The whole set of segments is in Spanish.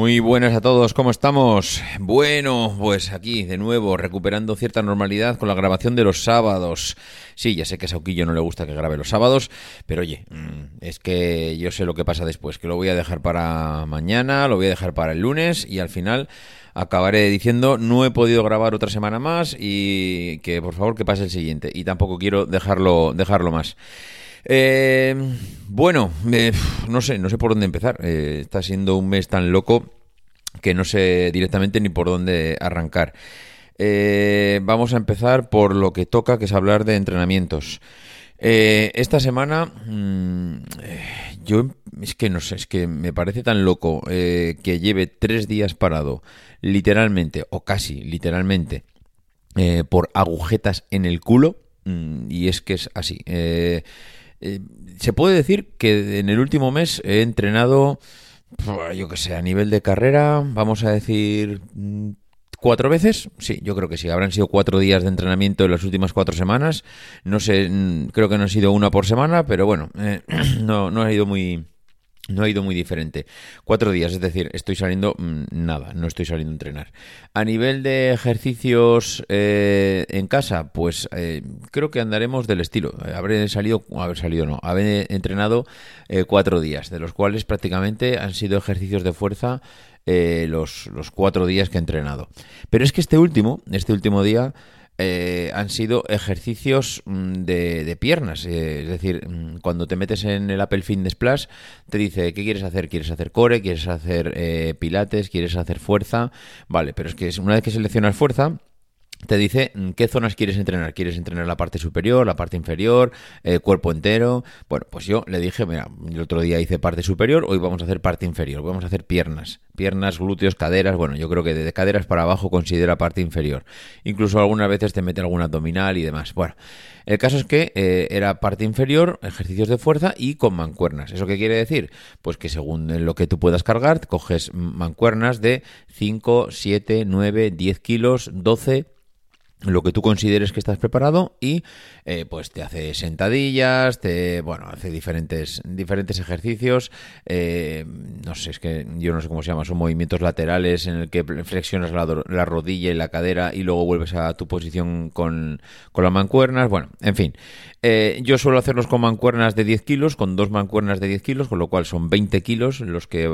Muy buenas a todos, ¿cómo estamos? Bueno, pues aquí de nuevo recuperando cierta normalidad con la grabación de los sábados. Sí, ya sé que a Sauquillo no le gusta que grabe los sábados, pero oye, mm, es que yo sé lo que pasa después, que lo voy a dejar para mañana, lo voy a dejar para el lunes y al final acabaré diciendo no he podido grabar otra semana más y que por favor que pase el siguiente y tampoco quiero dejarlo dejarlo más. Eh, bueno, no sé, no sé por dónde empezar. Eh, está siendo un mes tan loco que no sé directamente ni por dónde arrancar. Eh, vamos a empezar por lo que toca, que es hablar de entrenamientos. esta semana, mm, yo es que no sé, es que me parece tan loco que lleve tres días parado, literalmente, o casi literalmente, por agujetas en el culo. Mm, y es que es así. Eh, se puede decir que en el último mes he entrenado, yo que sé, a nivel de carrera, vamos a decir mm, cuatro veces. Sí, yo creo que sí. Habrán sido cuatro días de entrenamiento en las últimas cuatro semanas. No sé, mm, creo que no ha sido una por semana, pero bueno, eh, no, no ha ido muy no ha ido muy diferente. Cuatro días, es decir, estoy saliendo mm, nada, no estoy saliendo a entrenar. A nivel de ejercicios eh, en casa, pues eh, creo que andaremos del estilo. Habré salido, haber salido no, habré entrenado eh, cuatro días, de los cuales prácticamente han sido ejercicios de fuerza los, los cuatro días que he entrenado. Pero es que este último, este último día eh, han sido ejercicios mm, de, piernas. Eh, es decir, mm, cuando te metes en el Apple Fitness Plus, te dice, ¿qué quieres hacer? ¿Quieres hacer core? ¿Quieres hacer eh, pilates? ¿Quieres hacer fuerza? Vale, pero es que una vez que seleccionas fuerza, te dice mm, qué zonas quieres entrenar. ¿Quieres entrenar la parte superior, la parte inferior, el cuerpo entero? Bueno, pues yo le dije, mira, el otro día hice parte superior, hoy vamos a hacer parte inferior, vamos a hacer piernas. Piernas, glúteos, caderas, bueno, yo creo que de caderas para abajo considera parte inferior. Incluso algunas veces te mete algún abdominal y demás. Bueno, el caso es que eh, era parte inferior, ejercicios de fuerza y con mancuernas. ¿Eso qué quiere decir? Pues que según lo que tú puedas cargar, coges mancuernas de 5, 7, 9, 10 kilos, 12 lo que tú consideres que estás preparado y eh, pues te hace sentadillas, te bueno, hace diferentes diferentes ejercicios, eh, no sé, es que yo no sé cómo se llama, son movimientos laterales en el que flexionas la, rodilla y la cadera y luego vuelves a tu posición con, con las mancuernas, bueno, en fin, eh, yo suelo hacerlos con mancuernas de 10 kilos, con dos mancuernas de 10 kilos, con lo cual son 20 kilos los que,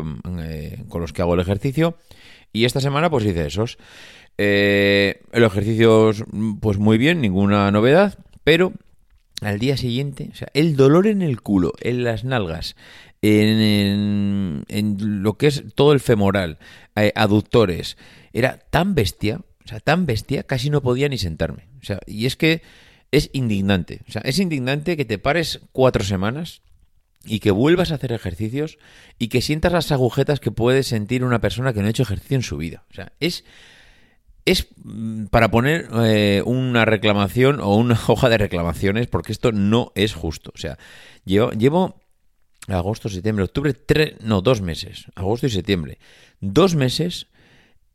con los que hago el ejercicio y esta semana pues hice esos. Eh, el ejercicio, pues muy bien, ninguna novedad, pero al día siguiente, o sea, el dolor en el culo, en las nalgas, en, lo que es todo el femoral, eh, aductores, era tan bestia, o sea, tan bestia, casi no podía ni sentarme. O sea, y es que es indignante. O sea, es indignante que te pares cuatro semanas y que vuelvas a hacer ejercicios y que sientas las agujetas que puede sentir una persona que no ha hecho ejercicio en su vida. O sea, es es mm, para poner eh, una reclamación o una hoja de reclamaciones, porque esto no es justo. O sea, llevo, llevo agosto, septiembre, octubre, tres, no, dos meses, agosto y septiembre, dos meses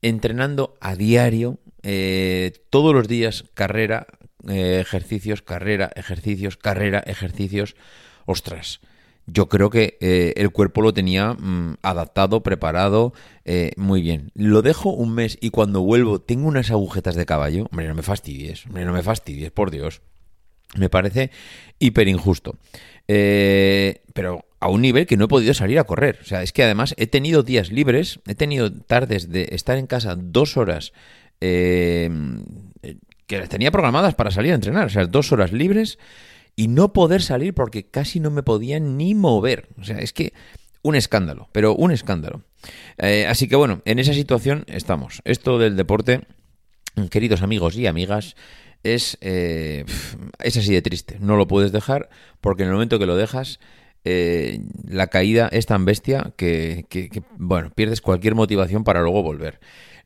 entrenando a diario, eh, todos los días, carrera, eh, ejercicios, carrera, ejercicios, carrera, ejercicios. Ostras, yo creo que eh, el cuerpo lo tenía mm, adaptado, preparado, eh, muy bien. Lo dejo un mes y cuando vuelvo tengo unas agujetas de caballo. Hombre, no me fastidies, hombre, no me fastidies, por Dios. Me parece hiper injusto. Eh, pero a un nivel que no he podido salir a correr. O sea, es que además he tenido días libres, he tenido tardes de estar en casa dos horas que las tenía programadas para salir a entrenar. O sea, dos horas libres y no poder salir porque casi no me podía ni mover. O sea, es que un escándalo, pero un escándalo. Eh, así que bueno, en esa situación estamos. Esto del deporte, queridos amigos y amigas, es, eh, es así de triste. No lo puedes dejar porque en el momento que lo dejas, eh, la caída es tan bestia que, bueno, pierdes cualquier motivación para luego volver.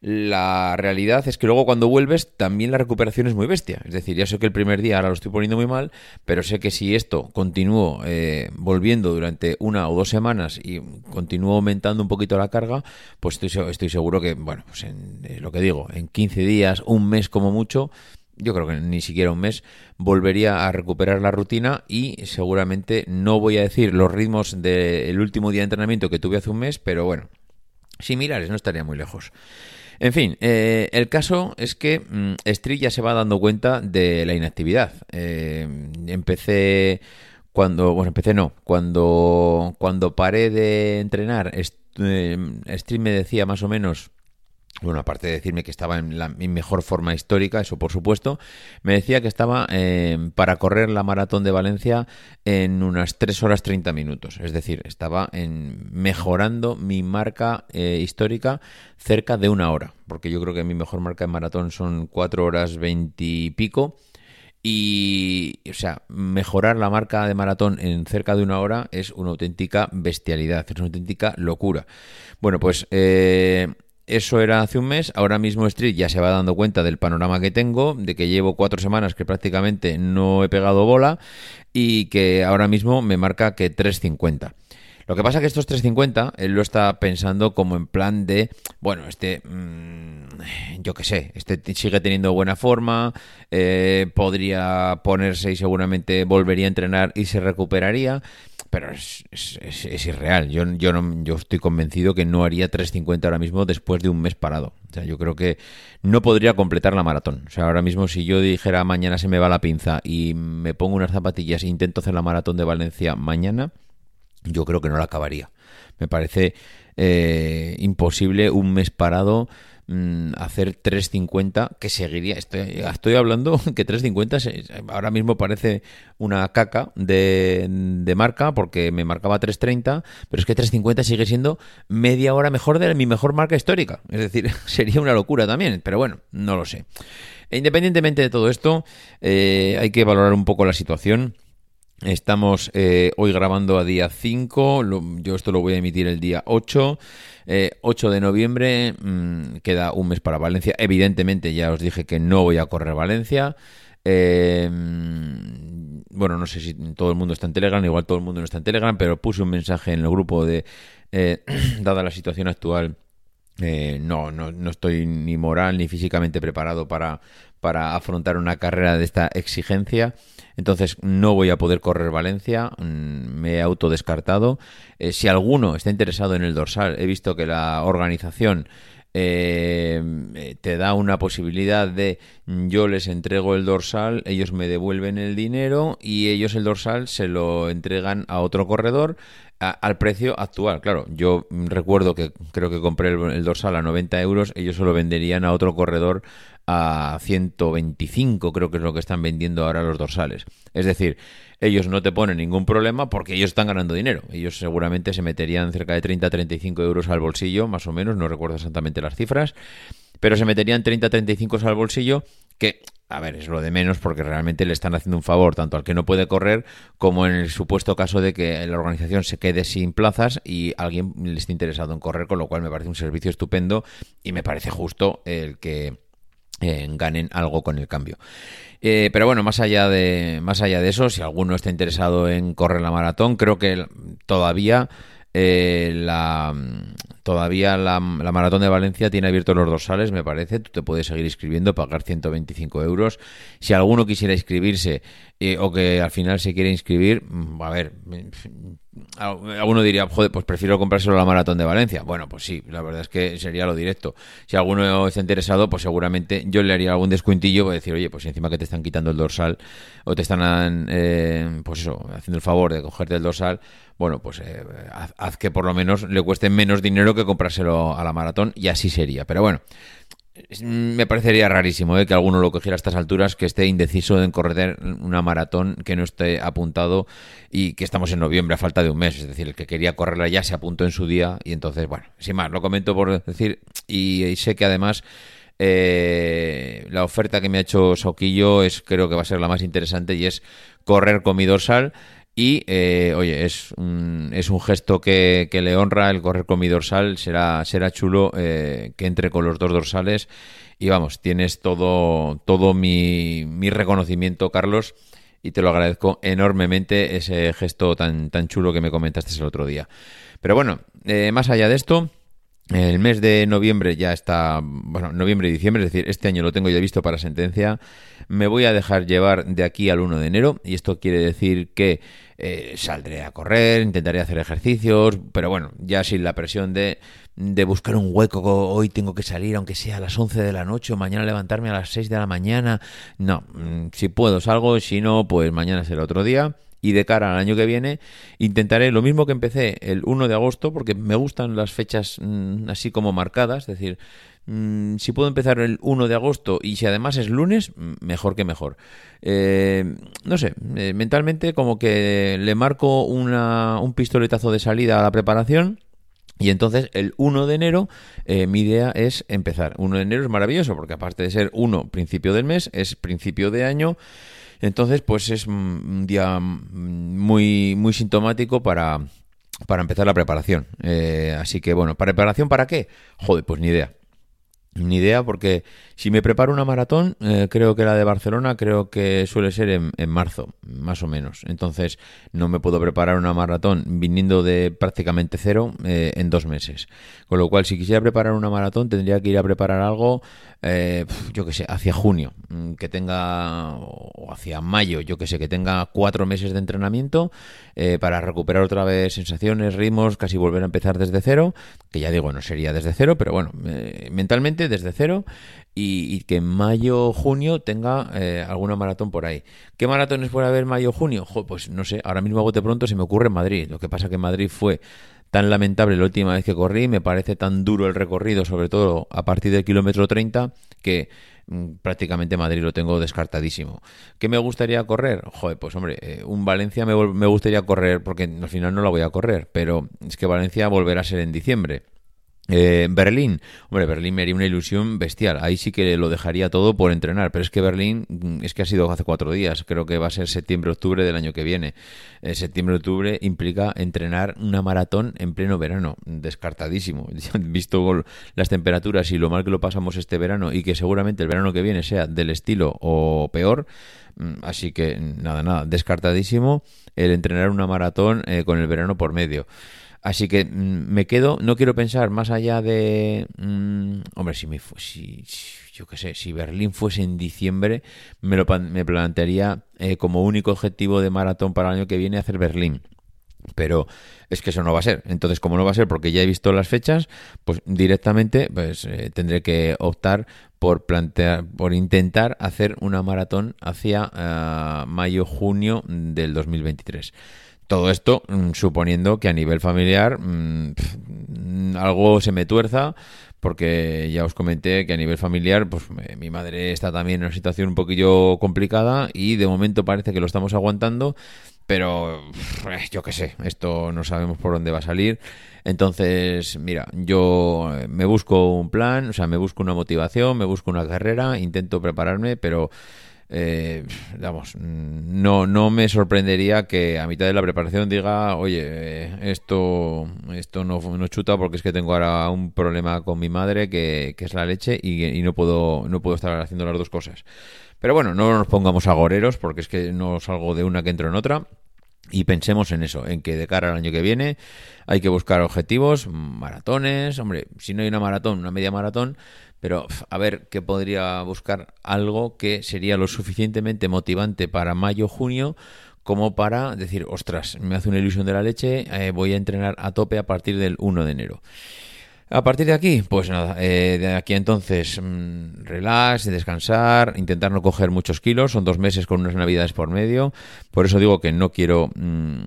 La realidad es que luego cuando vuelves también la recuperación es muy bestia. Es decir, ya sé que el primer día ahora lo estoy poniendo muy mal, pero sé que si esto continúo eh, volviendo durante una o dos semanas y continúo aumentando un poquito la carga, pues estoy, estoy seguro que, bueno, pues en lo que digo, en 15 días, un mes como mucho, yo creo que ni siquiera un mes, volvería a recuperar la rutina y seguramente no voy a decir los ritmos del último día de entrenamiento que tuve hace un mes, pero bueno, similares, no estaría muy lejos. En fin, eh, el caso es que mm, Street ya se va dando cuenta de la inactividad. Eh, empecé cuando, bueno, empecé no, cuando, cuando paré de entrenar, eh, Street me decía más o menos bueno, aparte de decirme que estaba en la, mi mejor forma histórica, eso por supuesto, me decía que estaba eh, para correr la maratón de Valencia en unas 3 horas 30 minutos. Es decir, estaba en, mejorando mi marca eh, histórica cerca de una hora, porque yo creo que mi mejor marca en maratón son 4 horas 20 y pico. Y, o sea, mejorar la marca de maratón en cerca de una hora es una auténtica bestialidad, es una auténtica locura. Bueno, pues eh, eso era hace un mes. Ahora mismo Street ya se va dando cuenta del panorama que tengo, de que llevo cuatro semanas que prácticamente no he pegado bola y que ahora mismo me marca que 350. Lo que pasa que estos 350 él lo está pensando como en plan de, bueno, este, mmm, yo qué sé, este sigue teniendo buena forma, eh, podría ponerse y seguramente volvería a entrenar y se recuperaría pero es, es, irreal. Yo, yo, no, yo estoy convencido que no haría 3.50 ahora mismo después de un mes parado. O sea, yo creo que no podría completar la maratón. O sea, ahora mismo si yo dijera mañana se me va la pinza y me pongo unas zapatillas e intento hacer la maratón de Valencia mañana, yo creo que no la acabaría. Me parece eh, imposible un mes parado Mm, hacer 350 que seguiría estoy, estoy hablando que 350 ahora mismo parece una caca de, de, marca porque me marcaba 330 pero es que 350 sigue siendo media hora mejor de mi mejor marca histórica. Es decir sería una locura también pero bueno no lo sé. E independientemente de todo esto eh, hay que valorar un poco la situación Estamos eh, hoy grabando a día 5, yo esto lo voy a emitir el día 8. 8 eh, de noviembre, mm, queda un mes para Valencia. Evidentemente ya os dije que no voy a correr Valencia. Eh, mm, bueno, no sé si todo el mundo está en Telegram, igual todo el mundo no está en Telegram, pero puse un mensaje en el grupo de, dada la situación actual, no, no, no estoy ni moral ni físicamente preparado para, para afrontar una carrera de esta exigencia. Entonces no voy a poder correr Valencia, mm, me he autodescartado. Eh, si alguno está interesado en el dorsal, he visto que la organización eh, eh, te da una posibilidad de yo les entrego el dorsal, ellos me devuelven el dinero y ellos el dorsal se lo entregan a otro corredor al precio actual. Claro, yo recuerdo que creo que compré el, dorsal a 90 euros, ellos se lo venderían a otro corredor a 125, creo que es lo que están vendiendo ahora los dorsales. Es decir, ellos no te ponen ningún problema porque ellos están ganando dinero. Ellos seguramente se meterían cerca de 30-35 euros al bolsillo, más o menos, no recuerdo exactamente las cifras, pero se meterían 30-35 al bolsillo que a ver, es lo de menos porque realmente le están haciendo un favor tanto al que no puede correr como en el supuesto caso de que la organización se quede sin plazas y alguien le esté interesado en correr, con lo cual me parece un servicio estupendo y me parece justo el que eh, ganen algo con el cambio. Eh, pero bueno, más allá de más allá de eso, si alguno está interesado en correr la maratón, creo que todavía eh, la todavía la, la, maratón de Valencia tiene abiertos los dorsales, me parece. Tú te puedes seguir inscribiendo, pagar 125 euros. Si alguno quisiera inscribirse o que al final se quiere inscribir, mm, a ver, alguno diría, joder, pues prefiero comprárselo a la maratón de Valencia. Bueno, pues sí, la verdad es que sería lo directo. Si alguno está interesado, pues seguramente yo le haría algún descuentillo, para decir, oye, pues encima que te están quitando el dorsal o te están, eh, pues eso, haciendo el favor de cogerte el dorsal, bueno, pues eh, haz que por lo menos le cueste menos dinero que comprárselo a la maratón y así sería. Pero bueno, me parecería rarísimo ¿eh? que alguno lo cogiera a estas alturas, que esté indeciso en correr una maratón que no esté apuntado y que estamos en noviembre a falta de un mes. Es decir, el que quería correrla ya se apuntó en su día y entonces, bueno, sin más, lo comento por decir y, sé que además eh, la oferta que me ha hecho Sauquillo es creo que va a ser la más interesante y es correr con mi dorsal Y, eh, oye, es un, es un gesto que, que, le honra el correr con mi dorsal. Será, será chulo eh, que entre con los dos dorsales. Y vamos, tienes todo, todo mi, mi reconocimiento, Carlos. Y te lo agradezco enormemente ese gesto tan, tan chulo que me comentaste el otro día. Pero bueno, eh, más allá de esto, el mes de noviembre ya está, bueno, noviembre y diciembre, es decir, este año lo tengo ya visto para sentencia. Me voy a dejar llevar de aquí al 1 de enero y esto quiere decir que eh, saldré a correr, intentaré hacer ejercicios, pero bueno, ya sin la presión de, de buscar un hueco, hoy tengo que salir aunque sea a las 11 de la noche o mañana levantarme a las 6 de la mañana. No, mm, si puedo salgo, si no, pues mañana será otro día y de cara al año que viene intentaré lo mismo que empecé el 1 de agosto, porque me gustan las fechas mm, así como marcadas, es decir, mm, si puedo empezar el 1 de agosto y si además es lunes, mm, mejor que mejor. Eh, no sé, eh, mentalmente como que le marco una, un pistoletazo de salida a la preparación. Y entonces el 1 de enero eh, mi idea es empezar. 1 de enero es maravilloso porque aparte de ser 1 principio del mes, es principio de año. Entonces, pues es un día muy, muy sintomático para, para empezar la preparación. Eh, así que, bueno, ¿preparación para qué? Joder, pues ni idea. Ni idea, porque si me preparo una maratón, eh, creo que la de Barcelona creo que suele ser en, en, marzo, más o menos. Entonces, no me puedo preparar una maratón viniendo de prácticamente cero eh, en dos meses. Con lo cual, si quisiera preparar una maratón, tendría que ir a preparar algo eh, yo que sé, hacia junio, mm, que tenga, o hacia mayo, yo que sé, que tenga cuatro meses de entrenamiento eh, para recuperar otra vez sensaciones, ritmos, casi volver a empezar desde cero, que ya digo, no sería desde cero, pero bueno, eh, desde cero, y, que en mayo, junio tenga alguna maratón por ahí. ¿Qué maratones puede haber mayo, junio? pues no sé, ahora mismo bote pronto se me ocurre en Madrid, lo que pasa que Madrid fue tan lamentable la última vez que corrí, me parece tan duro el recorrido, sobre todo a partir del kilómetro 30, que mm, prácticamente Madrid lo tengo descartadísimo. ¿Qué me gustaría correr? Joder, pues hombre, eh, un Valencia me, me gustaría correr, porque al final no la voy a correr, pero es que Valencia volverá a ser en diciembre. Eh, Berlín, hombre, Berlín me haría una ilusión bestial. Ahí sí que lo dejaría todo por entrenar, pero es que Berlín mm, es que ha sido hace cuatro días. Creo que va a ser septiembre-octubre del año que viene. Eh, septiembre-octubre implica entrenar una maratón en pleno verano, descartadísimo. Visto las temperaturas y lo mal que lo pasamos este verano y que seguramente el verano que viene sea del estilo o peor. Mm, así que nada, nada, descartadísimo el entrenar una maratón eh, con el verano por medio. Así que mm, me quedo, no quiero pensar más allá de, mm, hombre, si me si, yo qué sé, si Berlín fuese en diciembre, me lo me plantearía eh, como único objetivo de maratón para el año que viene hacer Berlín. Pero es que eso no va a ser. Entonces, como no va a ser porque ya he visto las fechas, pues directamente pues eh, tendré que optar por plantear, por intentar hacer una maratón hacia uh, mayo-junio del 2023. Todo esto mm, suponiendo que a nivel familiar mm, algo se me tuerza, porque ya os comenté que a nivel familiar, pues mi madre está también en una situación un poquillo complicada y de momento parece que lo estamos aguantando, pero eh, yo qué sé, esto no sabemos por dónde va a salir. Entonces, mira, yo eh, me busco un plan, o sea, me busco una motivación, me busco una carrera, intento prepararme, pero eh, vamos, no, no me sorprendería que a mitad de la preparación diga, oye, esto, esto no, no chuta porque es que tengo ahora un problema con mi madre que, que es la leche y, y, no puedo, no puedo estar haciendo las dos cosas. Pero bueno, no nos pongamos agoreros porque es que no salgo de una que entro en otra. Y pensemos en eso, en que de cara al año que viene hay que buscar objetivos, maratones, hombre, si no hay una maratón, una media maratón, pero a ver qué podría buscar algo que sería lo suficientemente motivante para mayo, junio, como para decir, ostras, me hace una ilusión de la leche, eh, voy a entrenar a tope a partir del 1 de enero. A partir de aquí, pues nada, eh, de aquí entonces mmm, relax, descansar, intentar no coger muchos kilos, son dos meses con unas navidades por medio, por eso digo que no quiero, mmm,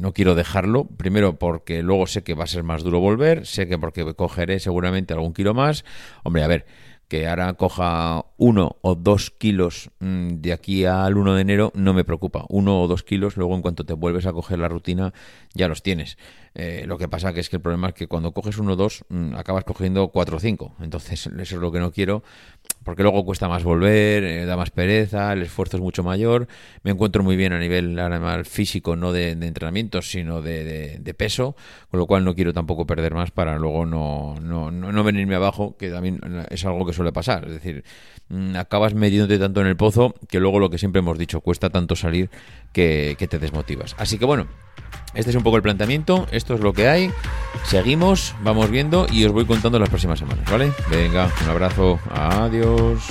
no quiero dejarlo, primero porque luego sé que va a ser más duro volver, sé que porque cogeré seguramente algún kilo más, hombre, a ver, que ahora coja uno o dos kilos mm, de aquí al 1 de enero no me preocupa. Uno o dos kilos, luego en cuanto te vuelves a coger la rutina, ya los tienes. Eh, lo que pasa que es que el problema es que cuando coges uno o dos, mm, acabas cogiendo cuatro o cinco. Entonces, eso es lo que no quiero, porque luego cuesta más volver, eh, da más pereza, el esfuerzo es mucho mayor. Me encuentro muy bien a nivel físico, no de, entrenamiento, sino de, peso, con lo cual no quiero tampoco perder más para luego no, no, no, venirme abajo, que también es algo que suele pasar. Es decir, acabas metiéndote tanto en el pozo que luego lo que siempre hemos dicho, cuesta tanto salir que, te desmotivas. Así que bueno, este es un poco el planteamiento, esto es lo que hay. Seguimos, vamos viendo y os voy contando las próximas semanas, ¿vale? Venga, un abrazo, adiós.